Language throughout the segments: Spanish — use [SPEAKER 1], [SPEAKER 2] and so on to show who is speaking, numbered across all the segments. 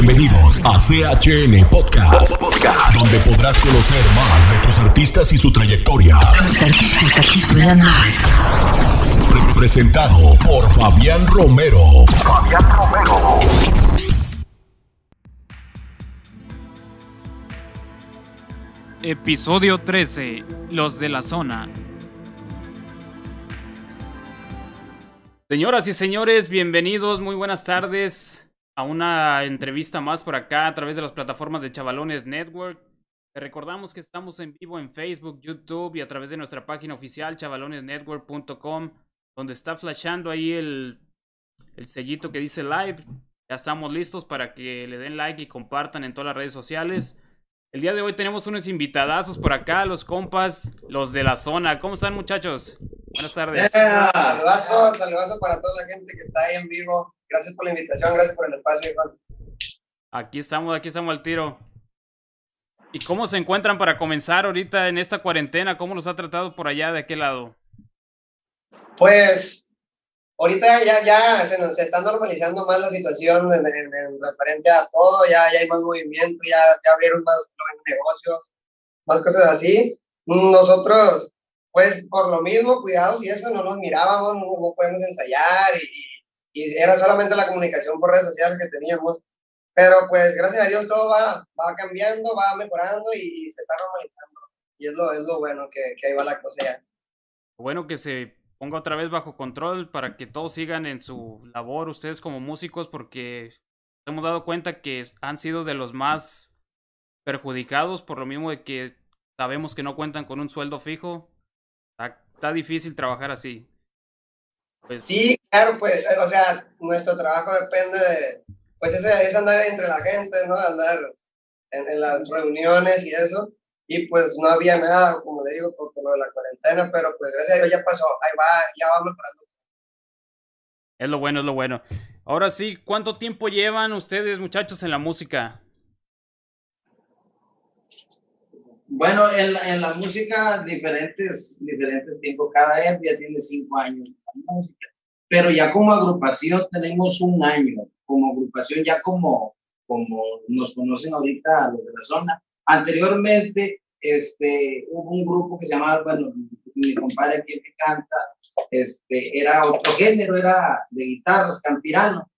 [SPEAKER 1] Bienvenidos a CHN Podcast, donde podrás conocer más de tus artistas y su trayectoria.
[SPEAKER 2] Los artistas aquí suenan más.
[SPEAKER 1] Pre- Presentado por Fabián Romero. Fabián Romero.
[SPEAKER 3] Episodio 13. Los de la zona. Señoras y señores, bienvenidos, muy buenas tardes a una entrevista más por acá a través de las plataformas de Chavalones Network. Te recordamos que estamos en vivo en Facebook, YouTube y a través de nuestra página oficial chavalonesnetwork.com, donde está flashando ahí el, el sellito que dice live. Ya estamos listos para que le den like y compartan en todas las redes sociales. El día de hoy tenemos unos invitadazos por acá, los compas, los de la zona. ¿Cómo están, muchachos? Buenas tardes.
[SPEAKER 4] Saludazo, saludazo para toda la gente que está ahí en vivo. Gracias por la invitación, gracias por el espacio, Iván.
[SPEAKER 3] Aquí estamos, aquí estamos al tiro. ¿Y cómo se encuentran para comenzar ahorita en esta cuarentena? ¿Cómo los ha tratado por allá de aquel lado?
[SPEAKER 4] Pues ahorita ya, ya se, nos, se está normalizando más la situación en, en- en referente a todo, ya, ya hay más movimiento, ya, ya abrieron más negocios, más cosas así. Nosotros, pues por lo mismo, cuidados y eso, no nos mirábamos, no, no podemos ensayar y, y era solamente la comunicación por redes sociales que teníamos. Pero pues gracias a Dios todo va, va cambiando, va mejorando y, se está normalizando. Y es lo, es lo bueno que, que ahí va la cosa ya.
[SPEAKER 3] Bueno que se ponga otra vez bajo control para que todos sigan en su labor, ustedes como músicos, porque hemos dado cuenta que han sido de los más perjudicados por lo mismo de que sabemos que no cuentan con un sueldo fijo. Está, difícil trabajar así. Pues,
[SPEAKER 4] Sí, claro, pues, eh, o sea, nuestro trabajo depende de, pues, ese, es andar entre la gente, ¿no? Andar en las reuniones y eso. Y pues no había nada, como le digo, por, por lo de la cuarentena, pero pues gracias a Dios ya pasó, ahí va, ya va mejorando.
[SPEAKER 3] Es lo bueno, es lo bueno. Ahora sí, ¿cuánto tiempo llevan ustedes, muchachos, en la música?
[SPEAKER 5] Bueno, en la, en la música, diferentes, diferentes tiempos. Cada EP ya tiene cinco años en la música. Pero ya como agrupación tenemos un año. Como agrupación, ya como, como nos conocen ahorita los de la zona. Anteriormente, este, hubo un grupo que se llamaba, bueno, mi compadre aquí que canta, este, era otro género, era de guitarras, campirano.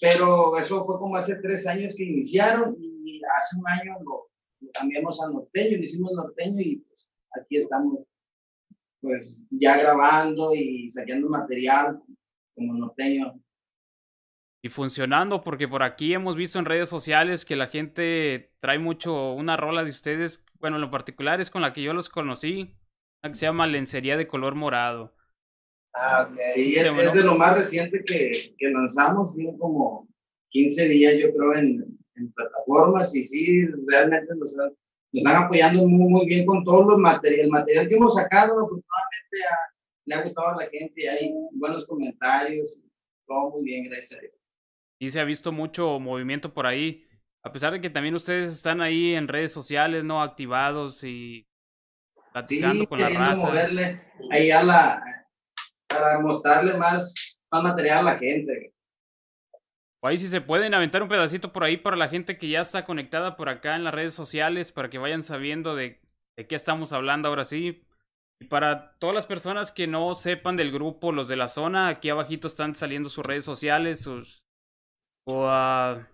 [SPEAKER 5] Pero eso fue como hace tres años que iniciaron y hace un año lo, lo cambiamos a norteño, le hicimos norteño y pues aquí estamos pues ya grabando y sacando material como norteño.
[SPEAKER 3] Y funcionando, porque por aquí hemos visto en redes sociales que la gente trae mucho una rola de ustedes. Bueno, en lo particular es con la que yo los conocí, la que se llama Lencería de color morado.
[SPEAKER 4] Ah, ok.
[SPEAKER 5] Sí, es, es de lo más reciente que, que lanzamos, tiene como 15 días yo creo en, en plataformas y sí, realmente nos, han- nos están apoyando muy, muy bien con todo los material, el material que hemos sacado, afortunadamente le ha gustado a la gente, hay buenos comentarios, todo muy bien, gracias a Dios.
[SPEAKER 3] Y se ha visto mucho movimiento por ahí. A pesar de que también ustedes están ahí en redes sociales, ¿no? Activados y platicando
[SPEAKER 5] sí,
[SPEAKER 3] con la raza.
[SPEAKER 5] moverle ahí a la, para mostrarle más, más material a la gente.
[SPEAKER 3] O ahí si se pueden aventar un pedacito por ahí para la gente que ya está conectada por acá en las redes sociales, para que vayan sabiendo de, de qué estamos hablando ahora sí. Y para todas las personas que no sepan del grupo, los de la zona, aquí abajito están saliendo sus redes sociales, sus o a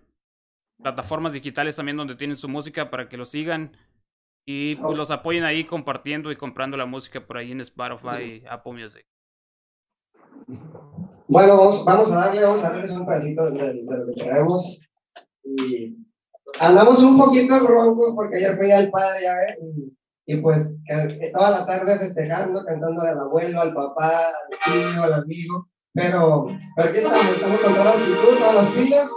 [SPEAKER 3] plataformas digitales también donde tienen su música para que los sigan y pues los apoyen ahí compartiendo y comprando la música por ahí en Spotify y Apple Music.
[SPEAKER 4] Bueno, vamos, vamos a darle, vamos a darles un pedacito de, lo que traemos. Y andamos un poquito roncos porque ayer fui al padre, ya ves, y, y pues toda la tarde festejando, cantando al abuelo, al papá, al tío, al amigo. Pero, pero aquí estamos, estamos con todas las pilas,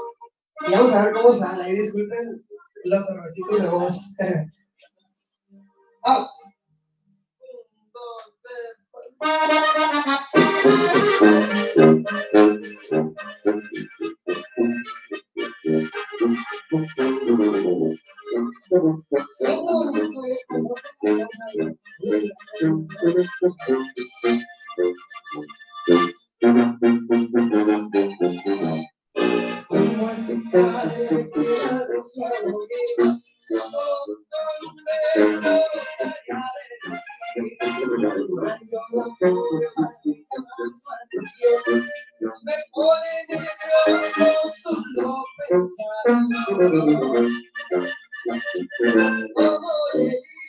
[SPEAKER 4] y vamos a ver cómo sale. Y disculpen los errorcitos de voz. ¡Ah! Oh, yeah.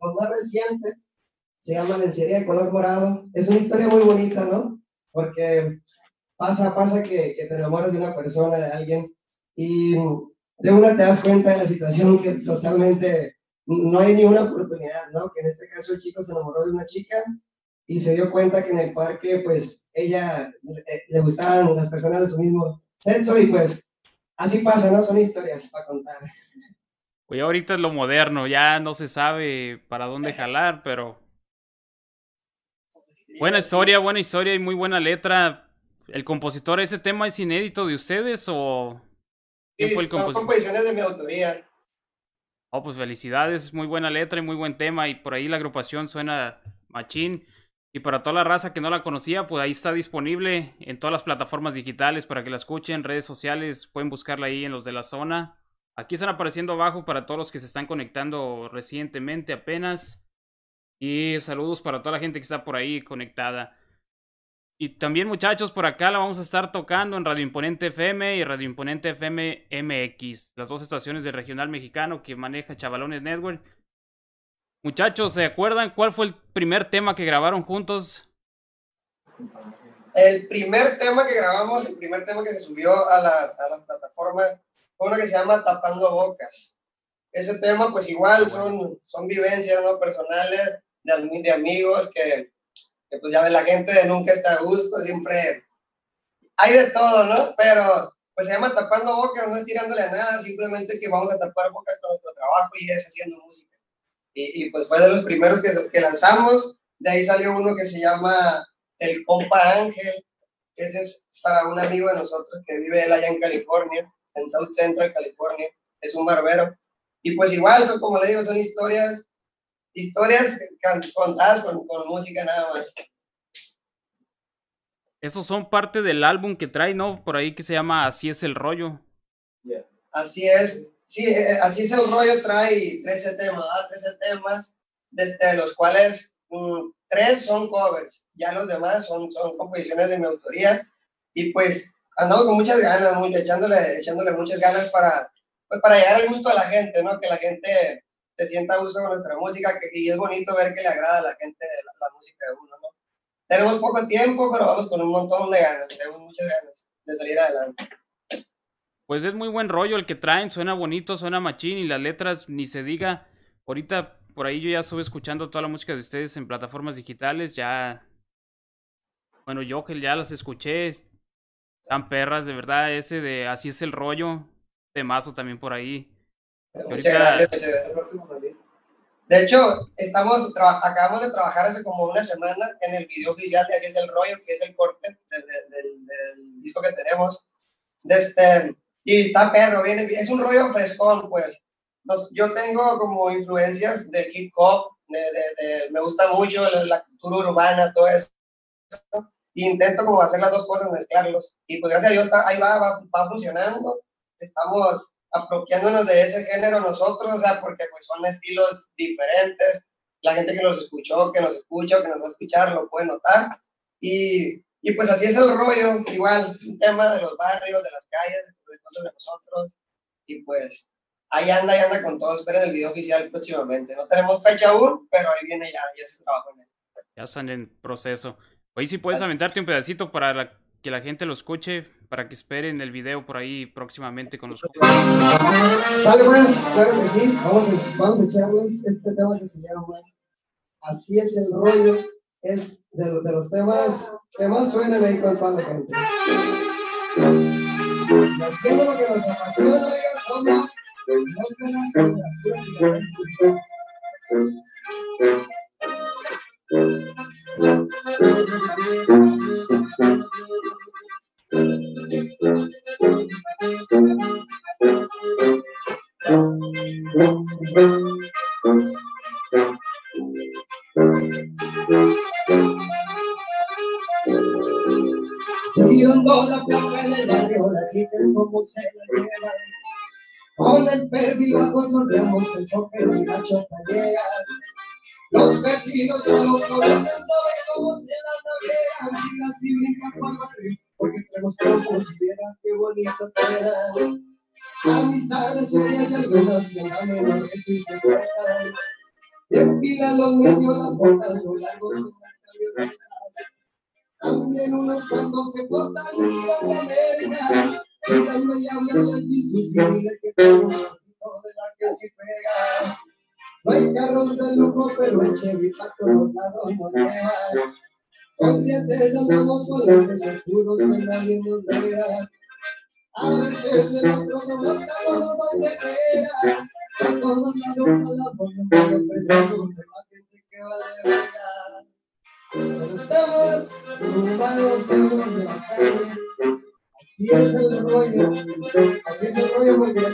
[SPEAKER 4] lo más reciente, se llama Lencería de color morado. Es una historia muy bonita, ¿no? Porque pasa, pasa que, te enamoras de una persona, de alguien, y de una te das cuenta de la situación que totalmente no hay ninguna oportunidad, ¿no? Que en este caso el chico se enamoró de una chica y se dio cuenta que en el parque, pues, ella le gustaban las personas de su mismo sexo y pues así pasa, ¿no? Son historias para contar.
[SPEAKER 3] Pues ahorita es lo moderno, ya no se sabe para dónde jalar, pero buena historia, buena historia y muy buena letra. ¿El compositor, ese tema es inédito de ustedes o quién
[SPEAKER 4] Sí,
[SPEAKER 3] fue el
[SPEAKER 4] son composiciones de mi autoría.
[SPEAKER 3] Oh, pues felicidades, muy buena letra y muy buen tema. Y por ahí la agrupación suena machín. Y para toda la raza que no la conocía, pues ahí está disponible en todas las plataformas digitales para que la escuchen, redes sociales, pueden buscarla ahí en los de la zona. Aquí están apareciendo abajo para todos los que se están conectando recientemente apenas. Y saludos para toda la gente que está por ahí conectada. Y también muchachos, por acá la vamos a estar tocando en Radio Imponente FM y Radio Imponente FM MX, las dos estaciones de regional mexicano que maneja Chavalones Network. Muchachos, ¿se acuerdan cuál fue el primer tema que grabaron juntos?
[SPEAKER 4] El primer tema que grabamos, el primer tema que se subió a las, a las plataformas, uno que se llama Tapando Bocas. Ese tema, pues igual, son, son vivencias ¿no? personales de, de amigos que, que, pues ya ves, la gente nunca está a gusto, siempre hay de todo, ¿no? Pero pues se llama Tapando Bocas, no es tirándole a nada, simplemente que vamos a tapar bocas con nuestro trabajo y es haciendo música. Y, y pues fue de los primeros que, que lanzamos, de ahí salió uno que se llama El Compa Ángel, ese es para un amigo de nosotros que vive él allá en California, en South Central California, es un barbero. Y pues igual, son como le digo, son historias, historias contadas con, con música nada más.
[SPEAKER 3] Esos son parte del álbum que trae, ¿no? Por ahí que se llama Así es el rollo.
[SPEAKER 4] Así es, sí, eh, así es el rollo, trae 13 temas, ¿verdad? 13 temas, desde los cuales mm, tres son covers, ya los demás son, son composiciones de mi autoría, y pues andamos con muchas ganas, muy, echándole, echándole muchas ganas para, pues, para llegar al gusto de la gente, ¿no? Que la gente se sienta a gusto con nuestra música, que, y es bonito ver que le agrada a la gente la, la música de uno, ¿no? Tenemos poco tiempo, pero vamos con un montón de ganas, tenemos muchas ganas de salir adelante.
[SPEAKER 3] Pues es muy buen rollo el que traen, suena bonito, suena machín y las letras ni se diga. Ahorita por ahí yo ya estuve escuchando toda la música de ustedes en plataformas digitales, ya... Bueno, yo que ya las escuché, están perras, de verdad, ese de Así es el rollo, temazo también por ahí.
[SPEAKER 4] Muchas gracias, muchas. De hecho, estamos acabamos de trabajar hace como una semana en el video oficial de Así es el rollo, que es el corte de- de- del, del disco que tenemos. De este, y está perro, viene, es un rollo frescón, pues. Yo tengo como influencias del hip hop, de, de- de- me gusta mucho la, la cultura urbana, todo eso. Intento como hacer las dos cosas, mezclarlos. Y pues gracias a Dios está- ahí va, va, va funcionando. Estamos apropiándonos de ese género nosotros, o sea, porque pues son estilos diferentes, la gente que nos escuchó, que nos escucha, que nos va a escuchar, lo puede notar. Y, y pues así es el rollo, igual, un tema de los barrios, de las calles, de cosas de nosotros. Y pues ahí anda, ahí anda con todo. Esperen el video oficial próximamente. No tenemos fecha aún, pero ahí viene ya, ya se en él.
[SPEAKER 3] Ya están en proceso. Hoy sí puedes aventarte un pedacito para que la gente lo escuche, para que esperen el video por ahí próximamente con los
[SPEAKER 4] Sale pues, claro que sí. Vamos a, vamos a echarles este tema que se llama Así es el rollo. Es de, de los temas que más suenan ahí con toda la gente. Haciendo lo que nos apasiona, somos Tirando la placa Con el perfil bajo sonreamos el choque si la llega. Los vecinos ya los conocen, saben cómo se la navega. Mira si brinca por el porque tenemos como si vieran qué bonito te Amistades serias y algunas que ganan que sí se tratan. Empilan los medios, las botas, los largos y las camionetas. También unos cuantos que flotan y miran la verga. Díganme y hablan al piso y que poquito de la que se pega. No hay carros de lujo, pero el Chevy lados nos lleva. Sonrientes andamos con lentes oscuros que nadie nos vea. A veces en otros somos donde quieras. Todos la boca, pero ofrecemos la que vale verga. Pero estamos ocupados, estamos de la calle. Así es el rollo, así es el rollo porque la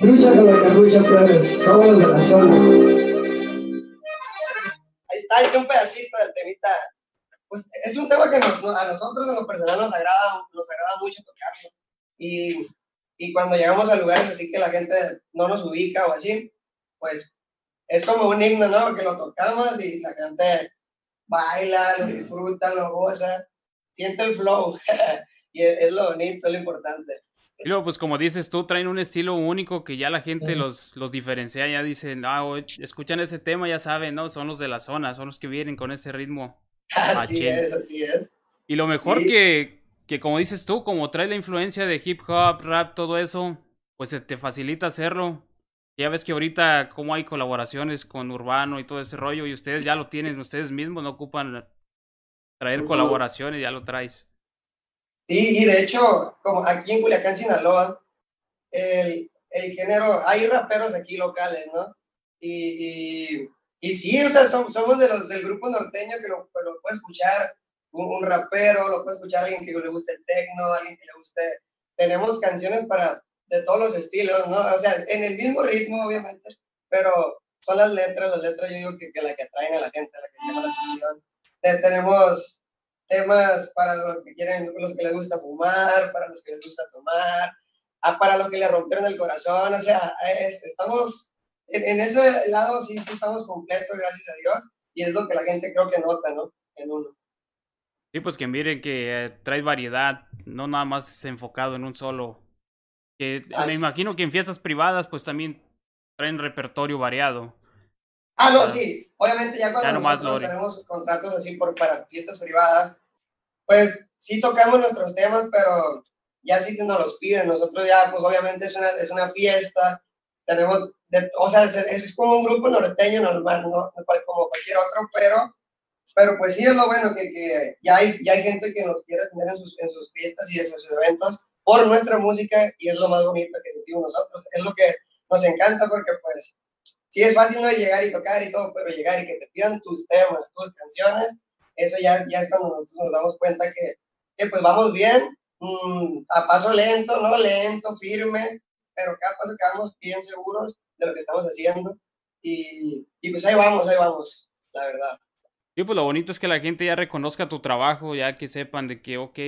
[SPEAKER 4] Trucha con la carrucha, pues, somos de la zona. Ahí está, está un pedacito del temita. Pues es un tema que nos, a nosotros en lo personal nos agrada, nos agrada mucho tocarlo. Y y cuando llegamos a lugares así que la gente no nos ubica o así, pues es como un himno, ¿no? Que lo tocamos y la gente baila, lo disfruta, lo goza, siente el flow. y es, lo bonito, es lo importante.
[SPEAKER 3] Y luego, pues como dices tú, traen un estilo único que ya la gente los, los diferencia, ya dicen, ah, escuchan ese tema, ya saben, ¿no? Son los de la zona, son los que vienen con ese ritmo.
[SPEAKER 4] Así es, así es.
[SPEAKER 3] Y lo mejor que, que como dices tú, como trae la influencia de hip hop, rap, todo eso, pues se te facilita hacerlo. Ya ves que ahorita como hay colaboraciones con Urbano y todo ese rollo y ustedes ya lo tienen ustedes mismos, no ocupan traer colaboraciones, ya lo traes.
[SPEAKER 4] Sí, y de hecho, como aquí en Culiacán, Sinaloa, el, el género, hay raperos aquí locales, ¿no? Y, y, y sí, o sea, somos, de los, del grupo norteño que lo, lo puede escuchar un, rapero, lo puede escuchar alguien que le guste el techno, alguien que le guste. Tenemos canciones para de todos los estilos, ¿no? O sea, en el mismo ritmo, obviamente, pero son las letras, las letras yo digo que, que la que atraen a la gente, la que llama la atención. tenemos temas para los que quieren, los que les gusta fumar, para los que les gusta tomar, ah, para los que le rompieron el corazón, o sea, estamos en, en, ese lado sí, sí estamos completos, gracias a Dios, y es lo que la gente creo que nota, ¿no? En uno.
[SPEAKER 3] Sí, pues que miren que eh, trae variedad, no nada más es enfocado en un solo. Que me imagino que en fiestas privadas, pues también traen repertorio variado.
[SPEAKER 4] Ah, no, sí. Obviamente ya cuando nosotros tenemos contratos así por, para fiestas privadas, pues sí tocamos nuestros temas, pero ya sí nos los piden. Nosotros ya, pues obviamente es una, es una fiesta, tenemos, o sea, es, es, como un grupo norteño normal, ¿no? Como cualquier otro, pero pero pues sí es lo bueno que, que ya, hay, ya hay gente que nos quiere tener en sus, en sus fiestas y en sus eventos por nuestra música y es lo más bonito que sentimos nosotros. Es lo que nos encanta porque pues sí es fácil no llegar y tocar y todo, pero llegar y que te pidan tus temas, tus canciones, eso ya, ya es cuando nosotros nos damos cuenta que, que pues vamos bien, mm, a paso lento, no lento, firme, pero cada paso que vamos bien seguros de lo que estamos haciendo y, y pues ahí vamos, ahí vamos, la verdad.
[SPEAKER 3] Sí, pues lo bonito es que la gente ya reconozca tu trabajo, ya que sepan de que, ok,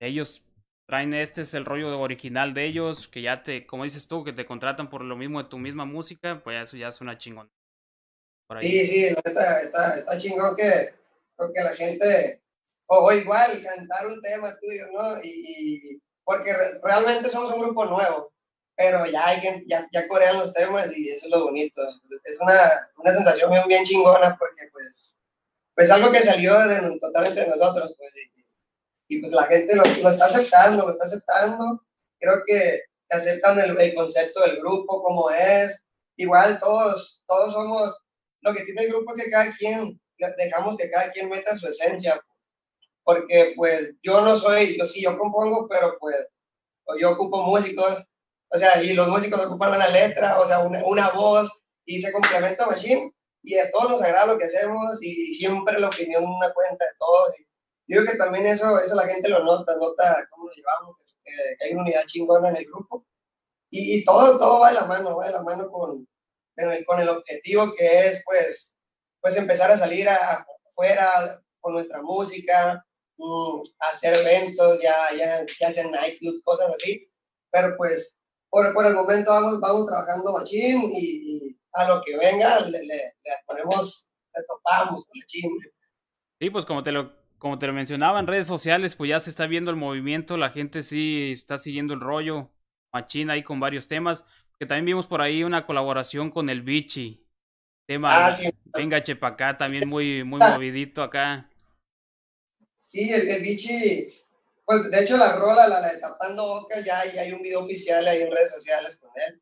[SPEAKER 3] ellos traen este es el rollo original de ellos, que ya te, como dices tú, que te contratan por lo mismo de tu misma música, pues eso ya es una chingón.
[SPEAKER 4] Sí, sí, la neta está, está chingón que, que la gente, o, igual, cantar un tema tuyo, ¿no? Y, porque realmente somos un grupo nuevo, pero ya, hay, ya, ya corean los temas y eso es lo bonito. Es una, una sensación bien, bien chingona porque pues pues algo que salió de, totalmente de nosotros, pues, y, pues la gente lo, lo, está aceptando, lo está aceptando, creo que aceptan el, el, concepto del grupo como es, igual todos, todos somos, lo que tiene el grupo es que cada quien, dejamos que cada quien meta su esencia, porque pues yo no soy, yo sí, yo compongo, pero pues yo ocupo músicos, o sea, y los músicos ocupan una letra, o sea, una, una voz, y se complementa Machine, y a todos nos agrada lo que hacemos y siempre la opinión una cuenta de todos. Y yo creo que también eso, eso la gente lo nota, nota cómo nos llevamos, que, hay una unidad chingona en el grupo. Y, y, todo, todo va de la mano, va de la mano con, con el objetivo que es pues, pues empezar a salir afuera con nuestra música, mm, hacer eventos, ya, ya, ya sean nightclubs, cosas así. Pero pues por, por el momento vamos, vamos trabajando machín y a lo que venga le, le, ponemos, le topamos con el chingue.
[SPEAKER 3] Sí, pues como te lo como te lo mencionaba en redes sociales, pues ya se está viendo el movimiento, la gente sí está siguiendo el rollo, machín ahí con varios temas, que también vimos por ahí una colaboración con el Bichi, tema ah, Venga Chepacá, también muy, muy movidito acá.
[SPEAKER 4] Sí, el, el Bichi, pues de hecho la rola, la, de Tapando Boca, ya, ya hay un video oficial ahí en redes sociales con él.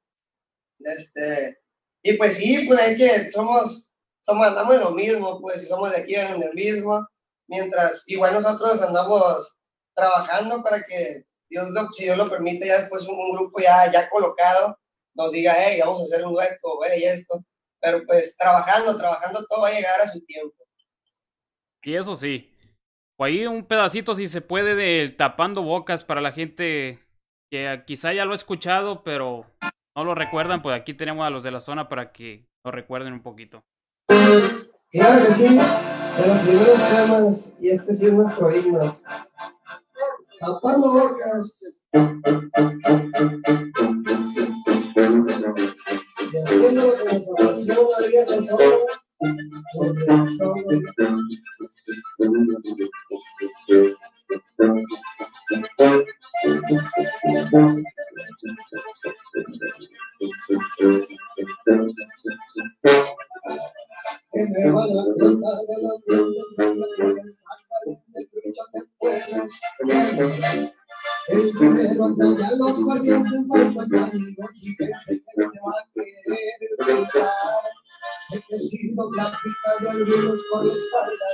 [SPEAKER 4] Este, y pues sí, pues es que somos, somos, andamos en lo mismo, pues, si somos de aquí en el mismo, mientras igual nosotros andamos trabajando para que Dios lo, si Dios lo permite, ya después un, grupo ya, ya colocado nos diga, hey, vamos a hacer un dueto, hey, esto. Pero pues trabajando, trabajando, todo va a llegar a su tiempo.
[SPEAKER 3] Y eso sí. O ahí un pedacito, si se puede, de tapando bocas para la gente que quizá ya lo ha escuchado, pero no lo recuerdan, pues aquí tenemos a los de la zona para que lo recuerden un poquito.
[SPEAKER 4] Claro que sí, de los primeros temas, y este sí es nuestro himno. Tapando bocas. Y haciendo lo que nos apasiona día nosotros, porque somos pues.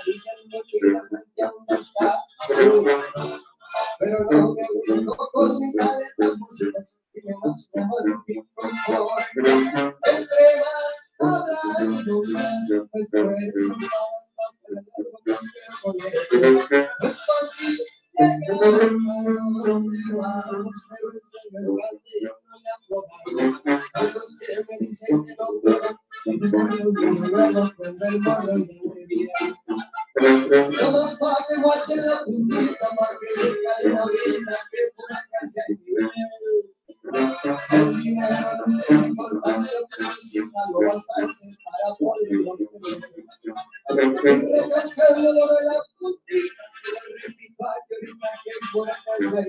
[SPEAKER 4] Dicen mucho y la mente aún no está. Pero no me brindo por mi caleta, música tiene más mejor mi confort. Entre más hablando más, pues puedes no es fácil pero el sueño es y no le aprobamos. Esos que me dicen que no puedo, y luego cuando el y bien. La pa' que casi al nivel. El no lo de se lo por acá es el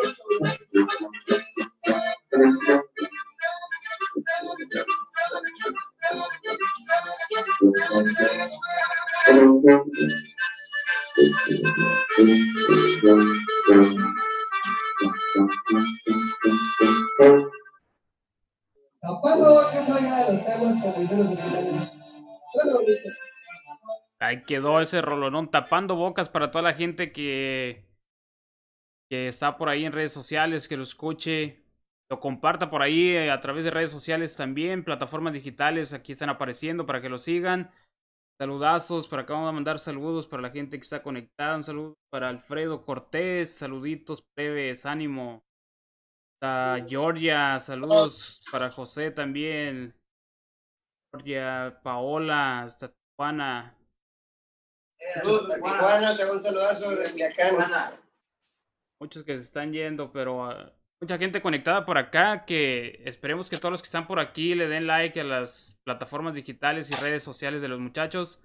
[SPEAKER 3] quedó ese rolonón tapando bocas para toda la gente que, que está por ahí en redes sociales, que lo escuche, lo comparta por ahí eh, a través de redes sociales también, plataformas digitales, aquí están apareciendo para que lo sigan. Saludazos, por acá vamos a mandar saludos para la gente que está conectada. Un saludo para Alfredo Cortés, saluditos plebes, ánimo. Para Georgia, saludos para José también. Georgia, Paola, hasta Tijuana.
[SPEAKER 4] Tijuana, un saludazo de acá.
[SPEAKER 3] Muchos que se están yendo, pero uh, mucha gente conectada por acá que esperemos que todos los que están por aquí le den like a las plataformas digitales y redes sociales de los muchachos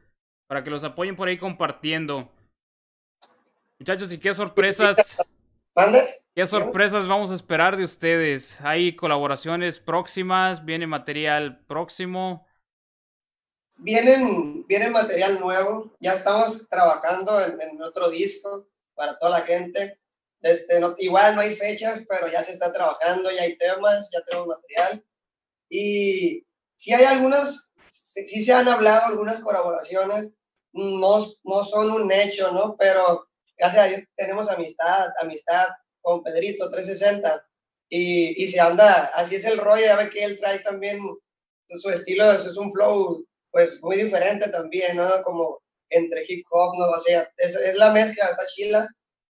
[SPEAKER 3] para que los apoyen por ahí compartiendo. Muchachos, ¿y qué sorpresas? ¿Qué sorpresas vamos a esperar de ustedes? ¿Hay colaboraciones próximas? ¿Viene material próximo?
[SPEAKER 4] Vienen, viene material nuevo. Ya estamos trabajando en, otro disco para toda la gente. Este, no, igual no hay fechas, pero ya se está trabajando, ya hay temas, ya tenemos material. Y sí hay algunas, sí se han hablado algunas colaboraciones, no, no son un hecho, ¿no? Pero gracias a Dios tenemos amistad, amistad con Pedrito 360 y, y se anda, así es el rollo, ya ve que él trae también su estilo, es un flow pues muy diferente también, ¿no? Como entre hip hop, ¿no? O sea, es, es la mezcla, está chila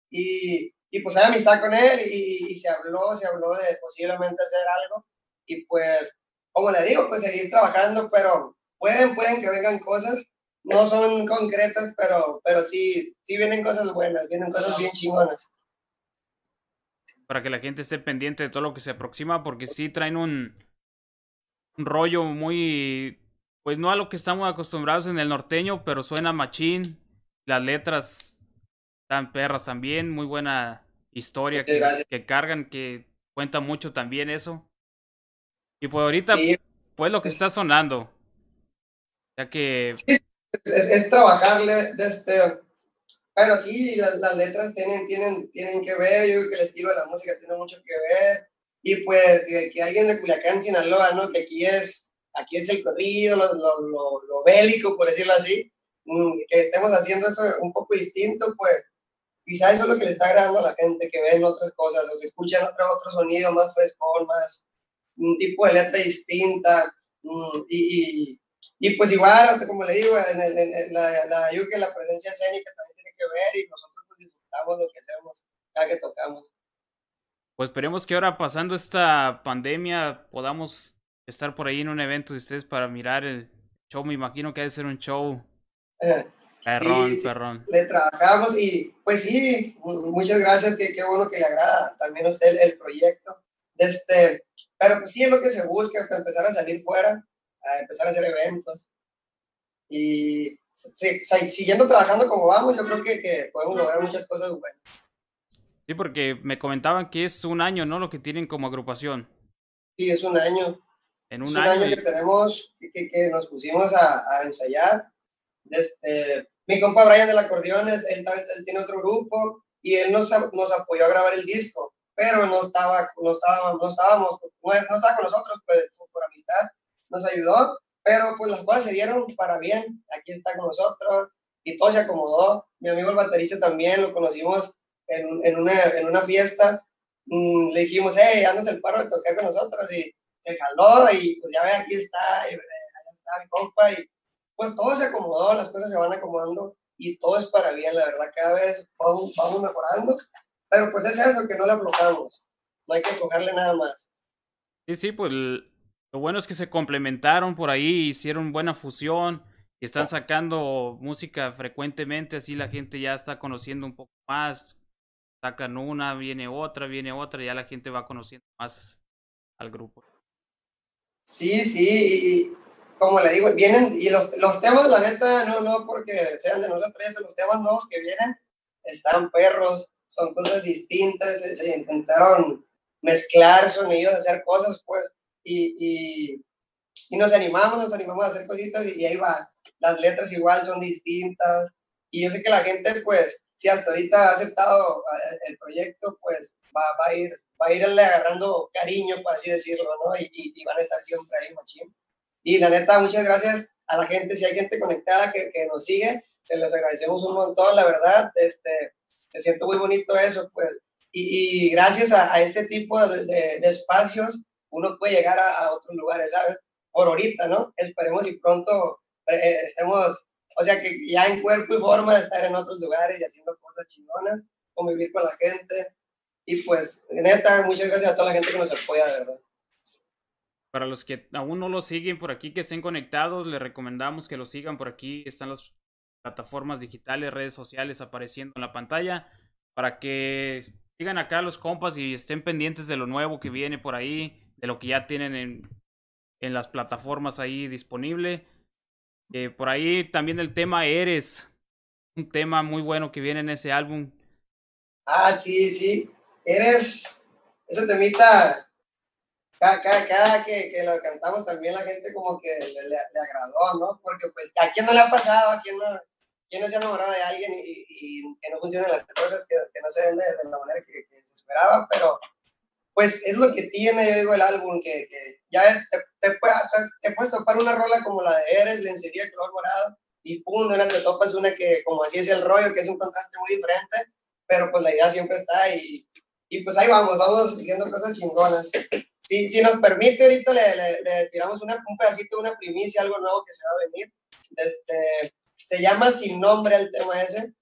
[SPEAKER 4] y, y pues hay amistad con él y, y, se habló, se habló de posiblemente hacer algo y pues como le digo, pues seguir trabajando, pero pueden, pueden que vengan cosas, no son concretas, pero, pero sí, sí vienen cosas buenas, vienen cosas bien chingonas.
[SPEAKER 3] Para que la gente esté pendiente de todo lo que se aproxima, porque sí traen un, un rollo muy, pues no a lo que estamos acostumbrados en el norteño, pero suena machín, las letras están perras también, muy buena historia que, que cargan, que cuenta mucho también eso. Y pues ahorita, pues lo que está sonando. Ya que.
[SPEAKER 4] es, trabajarle desde. Pero sí, las, letras tienen, tienen, tienen que ver, yo creo que el estilo de la música tiene mucho que ver. Y pues que, alguien de Culiacán, Sinaloa, ¿no? Que aquí es, aquí es el corrido, lo, lo, lo, bélico, por decirlo así. Mm, que estemos haciendo eso un poco distinto, pues quizás eso es lo que le está agradando a la gente, que ven otras cosas, o se escuchan otro, otro sonido más fresco, más, un tipo de letra distinta. Mm, y, y, pues igual, como le digo, en, el, la, la, yo que la presencia escénica también tiene que ver y nosotros pues, disfrutamos lo que hacemos cada que tocamos.
[SPEAKER 3] Pues esperemos que ahora pasando esta pandemia podamos estar por ahí en un evento de ustedes para mirar el show. Me imagino que ha de ser un show. Perrón, perrón.
[SPEAKER 4] Le trabajamos y pues sí, muchas gracias, qué, qué bueno que le agrada también a usted el, el proyecto. Este, pero pues sí es lo que se busca, empezar a salir fuera, a empezar a hacer eventos. Y siguiendo trabajando como vamos, yo creo que, que, podemos lograr muchas cosas buenas.
[SPEAKER 3] Sí, porque me comentaban que es un año, ¿no? Lo que tienen como agrupación.
[SPEAKER 4] Sí, es un año.
[SPEAKER 3] En un
[SPEAKER 4] es
[SPEAKER 3] un
[SPEAKER 4] año, que tenemos, que, que, nos pusimos a, a ensayar. Este, mi compa Brian del acordeón, él, él, tiene otro grupo y él nos, nos apoyó a grabar el disco pero no estaba, no estábamos, no estábamos, no, estaba con nosotros, pues por amistad, nos ayudó, pero pues las cosas se dieron para bien, aquí está con nosotros y todo se acomodó. Mi amigo el baterista también lo conocimos en, en, una, en una fiesta, mm, le dijimos, hey, andas el paro de tocar con nosotros y se jaló y pues ya ve, aquí está, y, eh, está mi compa y pues todo se acomodó, las cosas se van acomodando y todo es para bien, la verdad, cada vez vamos, vamos mejorando pero pues es eso, que no le aflojamos. No hay que cogerle nada más.
[SPEAKER 3] Sí, sí, pues lo bueno es que se complementaron por ahí, hicieron buena fusión y están sacando música frecuentemente, así la gente ya está conociendo un poco más. Sacan una, viene otra, viene otra, ya la gente va conociendo más al grupo.
[SPEAKER 4] Sí, sí, y como le digo, vienen, y los, los temas, la neta, no, no porque sean de nosotros, los temas nuevos que vienen están perros son cosas distintas, se, intentaron mezclar sonidos, hacer cosas, pues, y, y, y, nos animamos, nos animamos a hacer cositas y, ahí va. Las letras igual son distintas y yo sé que la gente, pues, si hasta ahorita ha aceptado eh, el proyecto, pues va, va, a ir va a irle agarrando cariño, por así decirlo, ¿no? Y, y, van a estar siempre ahí, machín. Y la neta, muchas gracias a la gente, si hay gente conectada que, que nos sigue, les agradecemos un montón, la verdad, este, se siente muy bonito eso, pues. Y, gracias a, este tipo de, espacios, uno puede llegar a, otros lugares, ¿sabes? Por ahorita, ¿no? Esperemos y pronto eh, estemos O sea que ya en cuerpo y forma de estar en otros lugares y haciendo cosas chingonas, convivir con la gente. Y pues, neta, muchas gracias a toda la gente que nos apoya, de verdad.
[SPEAKER 3] Para los que aún no lo siguen por aquí, que estén conectados, les recomendamos que lo sigan por aquí. Están las plataformas digitales, redes sociales apareciendo en la pantalla para que sigan acá los compas y estén pendientes de lo nuevo que viene por ahí, de lo que ya tienen en, en las plataformas ahí disponible. Eh, por ahí también el tema Eres, un tema muy bueno que viene en ese álbum.
[SPEAKER 4] Ah, sí, sí. Eres, ese temita, cada, cada, que, que, lo cantamos también la gente como que le, le, agradó, ¿no? Porque pues a quién no le ha pasado, a quién no, quién no se ha enamorado de alguien y, y que no funcionan las cosas, que, que no se den de, la manera que, se esperaba, pero pues es lo que tiene, yo digo, el álbum, que, que ya te, te, te, te, puedes topar una rola como la de Eres, lencería color morado, y pum, de una te topas una que como así es el rollo, que es un contraste muy diferente, pero pues la idea siempre está y, y pues ahí vamos, vamos diciendo cosas chingonas. Si, si nos permite, ahorita le, le, le tiramos una, un pedacito, una primicia, algo nuevo que se va a venir. Este, se llama Sin Nombre el tema ese.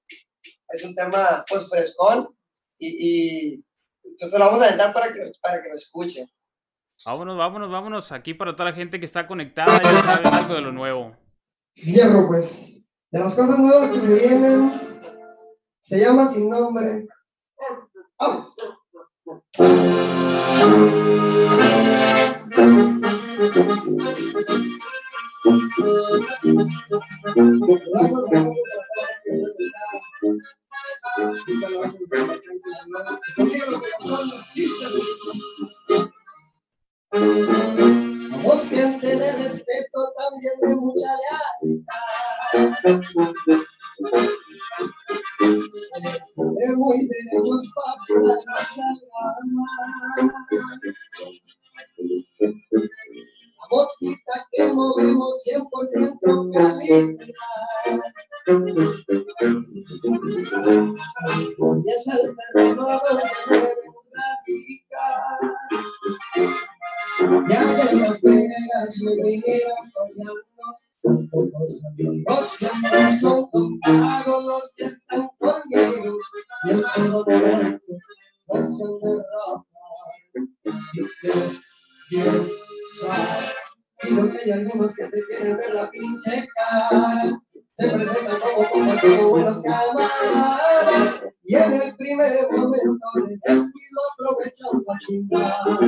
[SPEAKER 4] Es un tema pues frescón y, y entonces lo vamos a aventar para que, para que lo escuchen.
[SPEAKER 3] Vámonos, vámonos, vámonos. Aquí para toda la gente que está conectada ya saben algo de lo nuevo.
[SPEAKER 4] Hierro, pues. De las cosas nuevas que se vienen, se llama Sin Nombre. ¡Oh! Somos gente de respeto, también de mucha lealtad. De muy derechos para salva La botita que movemos 100% calidad. Y es el terreno donde radicar. Ya de las vegas me vinieron paseando. Son contados los que están conmigo. Y en todo momento no se han de robar. Y es bien sabido que hay algunos que te quieren ver la pinche cara. Se presentan como buenos camaradas. Y en el primer momento de descuido aprovechan para chingar.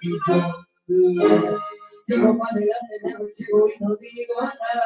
[SPEAKER 4] Y yo sigo para adelante, me sigo y no digo nada.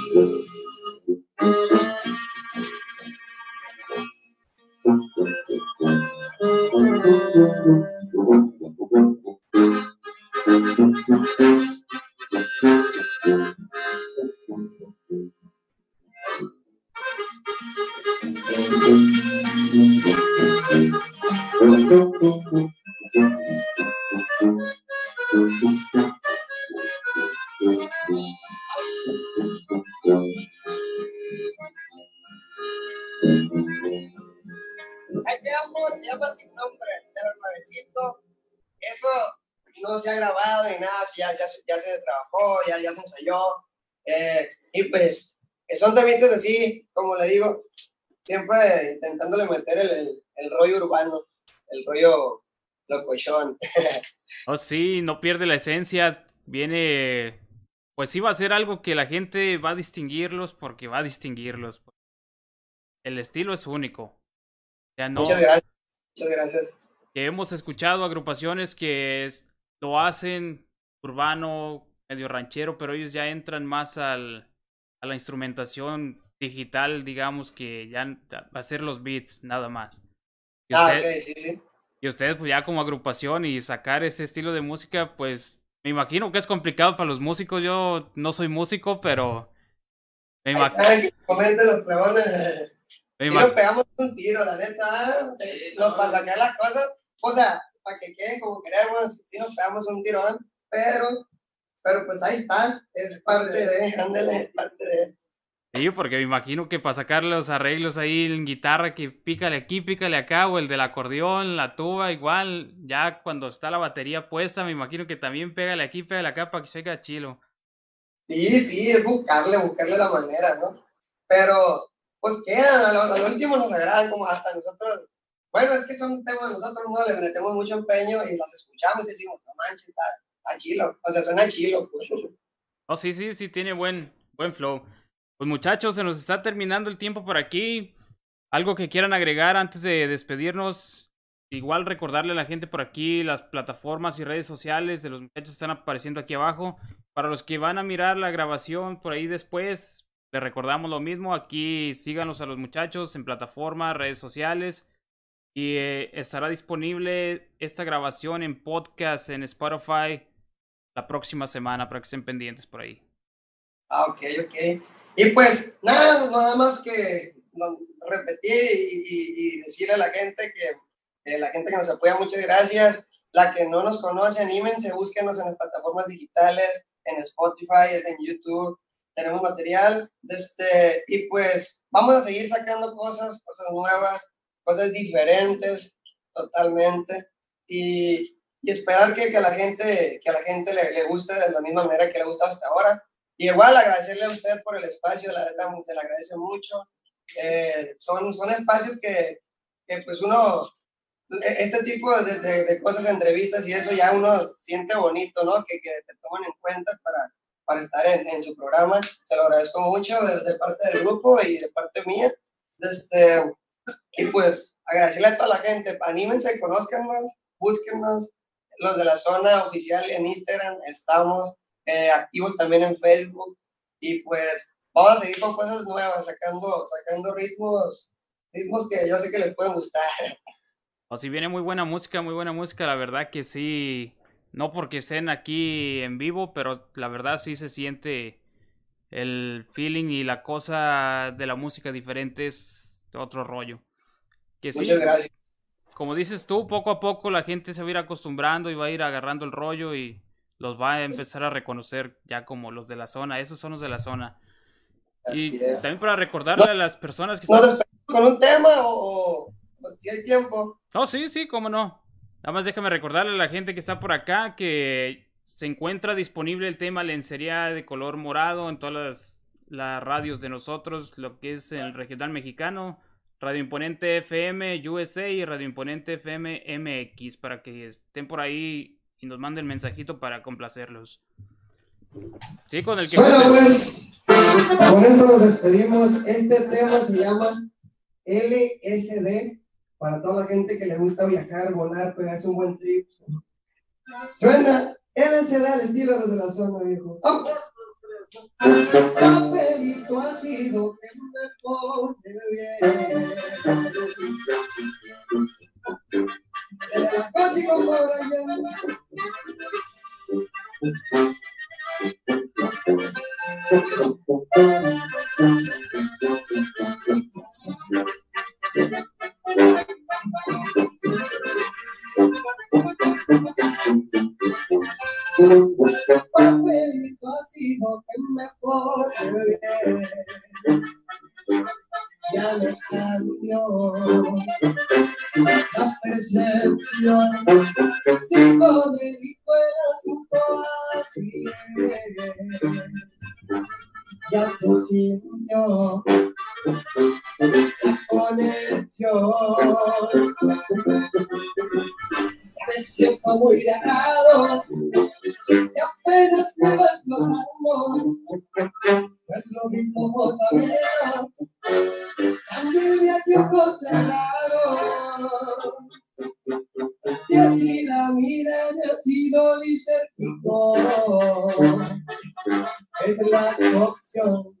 [SPEAKER 4] así, como le digo, siempre intentándole meter el, el, el rollo urbano, el rollo locochón.
[SPEAKER 3] oh, sí, no pierde la esencia, viene, pues sí va a ser algo que la gente va a distinguirlos porque va a distinguirlos. El estilo es único. Ya no,
[SPEAKER 4] Muchas gracias. Muchas gracias.
[SPEAKER 3] Que hemos escuchado agrupaciones que es, lo hacen urbano, medio ranchero, pero ellos ya entran más al, a la instrumentación digital, digamos, que ya va a ser los beats, nada más.
[SPEAKER 4] Y ah, usted, okay, sí, sí.
[SPEAKER 3] Y ustedes, pues ya como agrupación y sacar ese estilo de música, pues me imagino que es complicado para los músicos. Yo no soy músico, pero me imagino.
[SPEAKER 4] Ay, comenten los pregones. Y nos pegamos un tiro, la neta, ¿eh? nos para sacar las cosas, o sea, para que queden como queremos, sí nos pegamos un tiro, ¿eh? pero, pero pues ahí está, es parte de, ándale, es parte de.
[SPEAKER 3] Sí, porque me imagino que para sacar los arreglos ahí en guitarra, que pícale aquí, pícale acá, o el del acordeón, la tuba, igual, ya cuando está la batería puesta, me imagino que también pégale aquí, pégale acá para que se chilo.
[SPEAKER 4] Sí, sí, es buscarle, buscarle la manera, ¿no? Pero, pues quedan, al, último nos agradan como hasta nosotros. Bueno, es que son temas, nosotros no le metemos mucho empeño y los escuchamos y decimos, no manches, o sea, suena chilo, pues.
[SPEAKER 3] Oh, sí, sí, sí, tiene buen, buen flow. Pues muchachos, se nos está terminando el tiempo por aquí. ¿Algo que quieran agregar antes de despedirnos? Igual recordarle a la gente por aquí las plataformas y redes sociales de los muchachos están apareciendo aquí abajo. Para los que van a mirar la grabación por ahí después, les recordamos lo mismo. Aquí síganos a los muchachos en plataformas, redes sociales. Y eh, estará disponible esta grabación en podcast en Spotify la próxima semana para que estén pendientes por ahí.
[SPEAKER 4] Ah, ok, ok. Y pues nada, nada más que repetir y, decirle a la gente que la gente que nos apoya, muchas gracias. La que no nos conoce, anímense, búsquenos en las plataformas digitales, en Spotify, en YouTube. Tenemos material. Este, y pues vamos a seguir sacando cosas, cosas nuevas, cosas diferentes, totalmente. Y, y esperar que, que, a la gente, que a la gente le, le guste de la misma manera que le gusta hasta ahora y igual agradecerle a usted por el espacio, la verdad se le agradece mucho. Eh, son, son espacios que, que, pues uno, e, este tipo de, de, cosas, entrevistas y eso ya uno siente bonito, ¿no? Que, que te toman en cuenta para, para estar en, en, su programa. Se lo agradezco mucho de, de, parte del grupo y de parte mía. Este, y pues agradecerle a toda la gente, anímense, conozcannos, búsquennos. Los de la zona oficial en Instagram estamos eh, activos también en Facebook y pues vamos a seguir con cosas nuevas, sacando, sacando ritmos, ritmos que yo sé que les pueden gustar.
[SPEAKER 3] O si viene muy buena música, muy buena música, la verdad que sí, no porque estén aquí en vivo, pero la verdad sí se siente el feeling y la cosa de la música diferente es otro rollo.
[SPEAKER 4] Que Muchas gracias.
[SPEAKER 3] Como dices tú, poco a poco la gente se va a ir acostumbrando y va a ir agarrando el rollo y los va a empezar a reconocer ya como los de la zona, esos son los de la zona. y también para recordarle a las personas que
[SPEAKER 4] están... con un tema o, si hay tiempo?
[SPEAKER 3] Oh, sí, sí, cómo no. Nada más déjame recordarle a la gente que está por acá que se encuentra disponible el tema lencería de color morado en todas las, radios de nosotros, lo que es el regional mexicano, Radio Imponente FM USA y Radio Imponente FM MX, para que estén por ahí y nos manden mensajito para complacerlos. Sí, con el que.
[SPEAKER 4] Bueno, pues, con esto nos despedimos. Este tema se llama LSD. Para toda la gente que le gusta viajar, volar, pegarse un buen trip. Suena LSD al estilo de la zona, viejo. ¡Oh! Papelito ha sido que me pone bien. Papelito sido que me pone bien ya me cambió la percepción. Psicodélico el asunto así ya se sintió la conexión. Me siento muy ganado y apenas me va explotando. No es lo mismo vos sabemos, también aquí ojos cerrados. Y aquí la mira ha sido lisérgico, es la opción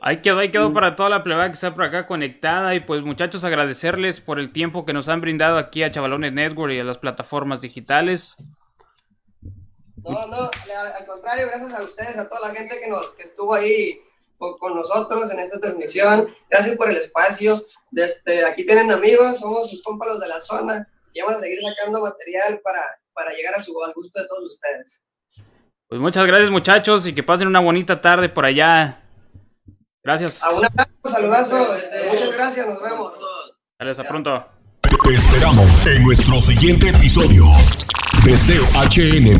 [SPEAKER 3] Ahí quedó, ahí quedó para toda la plebada que está por acá conectada. Y pues muchachos, agradecerles por el tiempo que nos han brindado aquí a Chavalones Network y a las plataformas digitales.
[SPEAKER 4] No, no, al contrario, gracias a ustedes, a toda la gente que, nos, que estuvo ahí con nosotros en esta transmisión. Gracias por el espacio. Desde aquí tienen amigos, somos sus compas de la zona y vamos a seguir sacando material para, para llegar a su, al gusto de todos ustedes.
[SPEAKER 3] Pues muchas gracias muchachos y que pasen una bonita tarde por allá. Gracias.
[SPEAKER 4] A un abrazo, saludazo. Este, muchas gracias, nos vemos.
[SPEAKER 3] Hasta pronto.
[SPEAKER 1] Te esperamos en nuestro siguiente episodio. Deseo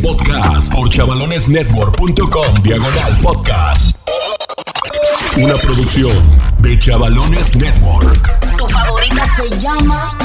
[SPEAKER 1] Podcast por chavalonesnetwork.com diagonal podcast. Una producción de Chavalones Network.
[SPEAKER 2] Tu favorita se llama.